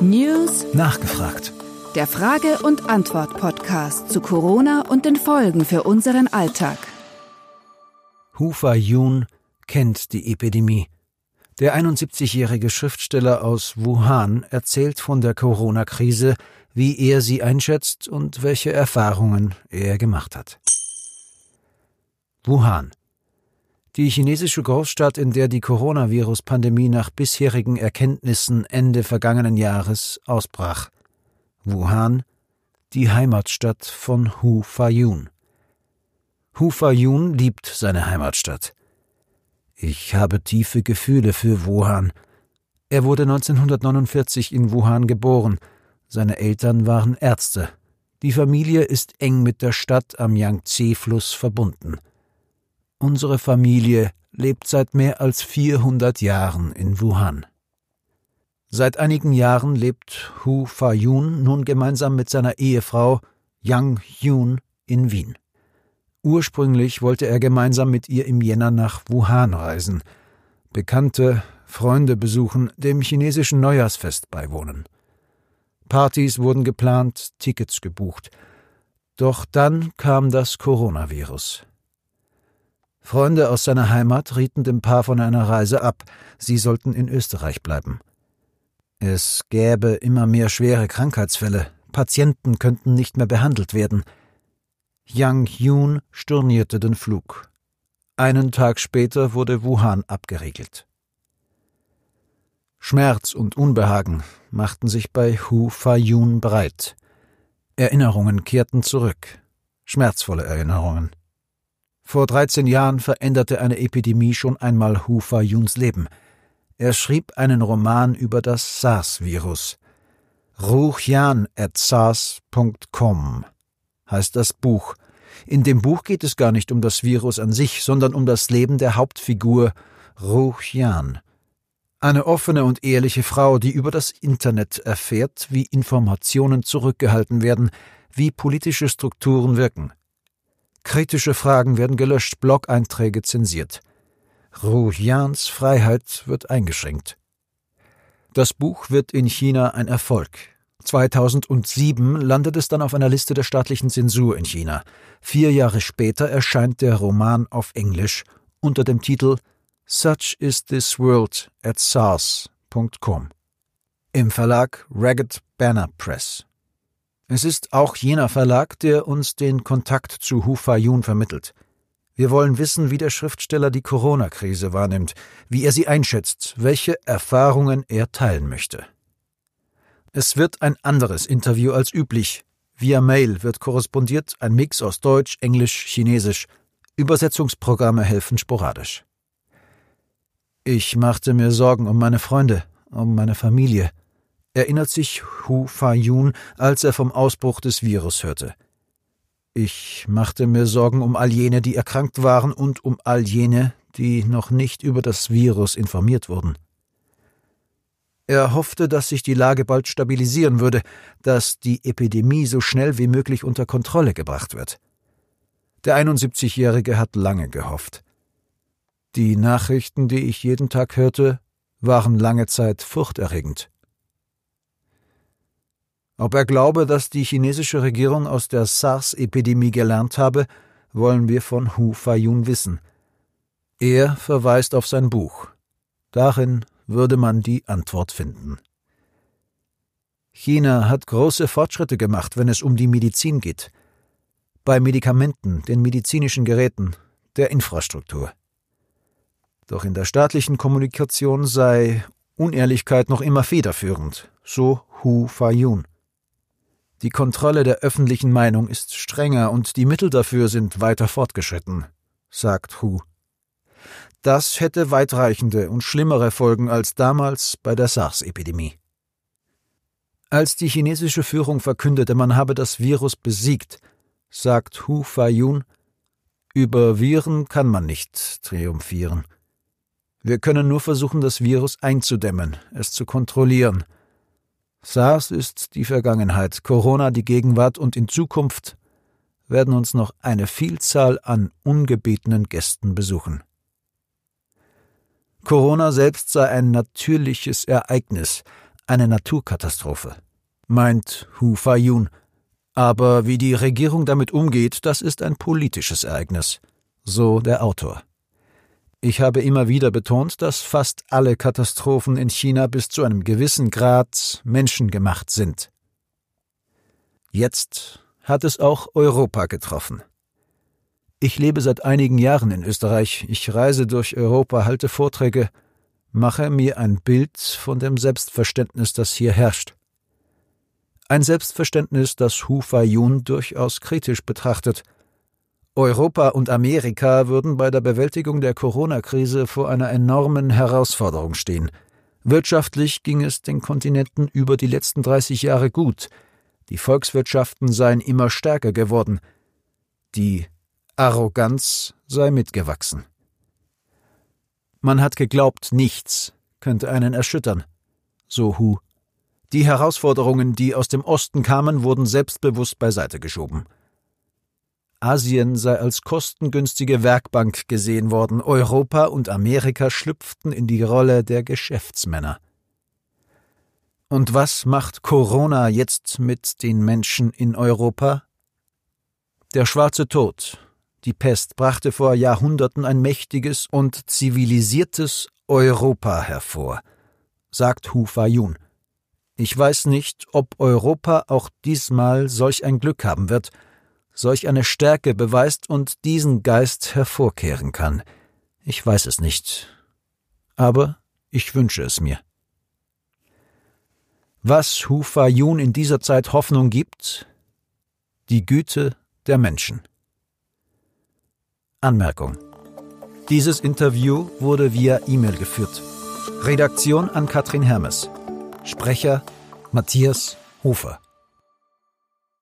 News Nachgefragt. Der Frage- und Antwort-Podcast zu Corona und den Folgen für unseren Alltag. Hufa Yun kennt die Epidemie. Der 71-jährige Schriftsteller aus Wuhan erzählt von der Corona-Krise, wie er sie einschätzt und welche Erfahrungen er gemacht hat. Wuhan. Die chinesische Großstadt, in der die Coronavirus-Pandemie nach bisherigen Erkenntnissen Ende vergangenen Jahres ausbrach. Wuhan, die Heimatstadt von Hu Fayun. Hu Fayun liebt seine Heimatstadt. Ich habe tiefe Gefühle für Wuhan. Er wurde 1949 in Wuhan geboren. Seine Eltern waren Ärzte. Die Familie ist eng mit der Stadt am Yangtze-Fluss verbunden. Unsere Familie lebt seit mehr als 400 Jahren in Wuhan. Seit einigen Jahren lebt Hu Fa-yun nun gemeinsam mit seiner Ehefrau Yang Yun in Wien. Ursprünglich wollte er gemeinsam mit ihr im Jänner nach Wuhan reisen, Bekannte, Freunde besuchen, dem chinesischen Neujahrsfest beiwohnen. Partys wurden geplant, Tickets gebucht. Doch dann kam das Coronavirus. Freunde aus seiner Heimat rieten dem Paar von einer Reise ab, sie sollten in Österreich bleiben. Es gäbe immer mehr schwere Krankheitsfälle, Patienten könnten nicht mehr behandelt werden. Yang Yun stornierte den Flug. Einen Tag später wurde Wuhan abgeriegelt. Schmerz und Unbehagen machten sich bei Hu Fa-yun breit. Erinnerungen kehrten zurück, schmerzvolle Erinnerungen. Vor 13 Jahren veränderte eine Epidemie schon einmal Hu Fa-yuns Leben. Er schrieb einen Roman über das SARS-Virus. Ruchjan at SARS.com heißt das Buch. In dem Buch geht es gar nicht um das Virus an sich, sondern um das Leben der Hauptfigur Ruchjan. Eine offene und ehrliche Frau, die über das Internet erfährt, wie Informationen zurückgehalten werden, wie politische Strukturen wirken. Kritische Fragen werden gelöscht, Blog-Einträge zensiert. Ruhians Freiheit wird eingeschränkt. Das Buch wird in China ein Erfolg. 2007 landet es dann auf einer Liste der staatlichen Zensur in China. Vier Jahre später erscheint der Roman auf Englisch unter dem Titel Such is this world at SARS.com im Verlag Ragged Banner Press. Es ist auch jener Verlag, der uns den Kontakt zu Hu Fayun vermittelt. Wir wollen wissen, wie der Schriftsteller die Corona-Krise wahrnimmt, wie er sie einschätzt, welche Erfahrungen er teilen möchte. Es wird ein anderes Interview als üblich. Via Mail wird korrespondiert, ein Mix aus Deutsch, Englisch, Chinesisch. Übersetzungsprogramme helfen sporadisch. Ich machte mir Sorgen um meine Freunde, um meine Familie erinnert sich Hu Fa-yun, als er vom Ausbruch des Virus hörte. Ich machte mir Sorgen um all jene, die erkrankt waren und um all jene, die noch nicht über das Virus informiert wurden. Er hoffte, dass sich die Lage bald stabilisieren würde, dass die Epidemie so schnell wie möglich unter Kontrolle gebracht wird. Der 71-Jährige hat lange gehofft. Die Nachrichten, die ich jeden Tag hörte, waren lange Zeit furchterregend. Ob er glaube, dass die chinesische Regierung aus der SARS-Epidemie gelernt habe, wollen wir von Hu Fayun wissen. Er verweist auf sein Buch. Darin würde man die Antwort finden. China hat große Fortschritte gemacht, wenn es um die Medizin geht. Bei Medikamenten, den medizinischen Geräten, der Infrastruktur. Doch in der staatlichen Kommunikation sei Unehrlichkeit noch immer federführend, so Hu Fayun. Die Kontrolle der öffentlichen Meinung ist strenger und die Mittel dafür sind weiter fortgeschritten, sagt Hu. Das hätte weitreichende und schlimmere Folgen als damals bei der SARS-Epidemie. Als die chinesische Führung verkündete, man habe das Virus besiegt, sagt Hu Fayun, über Viren kann man nicht triumphieren. Wir können nur versuchen, das Virus einzudämmen, es zu kontrollieren – SARS ist die Vergangenheit, Corona die Gegenwart und in Zukunft werden uns noch eine Vielzahl an ungebetenen Gästen besuchen. Corona selbst sei ein natürliches Ereignis, eine Naturkatastrophe, meint Hu Fayun. Aber wie die Regierung damit umgeht, das ist ein politisches Ereignis, so der Autor. Ich habe immer wieder betont, dass fast alle Katastrophen in China bis zu einem gewissen Grad menschengemacht sind. Jetzt hat es auch Europa getroffen. Ich lebe seit einigen Jahren in Österreich, ich reise durch Europa, halte Vorträge, mache mir ein Bild von dem Selbstverständnis, das hier herrscht. Ein Selbstverständnis, das Hu Fayun durchaus kritisch betrachtet – Europa und Amerika würden bei der Bewältigung der Corona-Krise vor einer enormen Herausforderung stehen. Wirtschaftlich ging es den Kontinenten über die letzten 30 Jahre gut. Die Volkswirtschaften seien immer stärker geworden. Die Arroganz sei mitgewachsen. Man hat geglaubt, nichts könnte einen erschüttern. So Hu. Die Herausforderungen, die aus dem Osten kamen, wurden selbstbewusst beiseite geschoben. Asien sei als kostengünstige Werkbank gesehen worden, Europa und Amerika schlüpften in die Rolle der Geschäftsmänner. Und was macht Corona jetzt mit den Menschen in Europa? Der schwarze Tod, die Pest, brachte vor Jahrhunderten ein mächtiges und zivilisiertes Europa hervor, sagt Hu Fayun. Ich weiß nicht, ob Europa auch diesmal solch ein Glück haben wird – solch eine Stärke beweist und diesen Geist hervorkehren kann. Ich weiß es nicht. Aber ich wünsche es mir. Was Hu Fayun in dieser Zeit Hoffnung gibt? Die Güte der Menschen. Anmerkung. Dieses Interview wurde via E-Mail geführt. Redaktion an Katrin Hermes. Sprecher Matthias Hofer.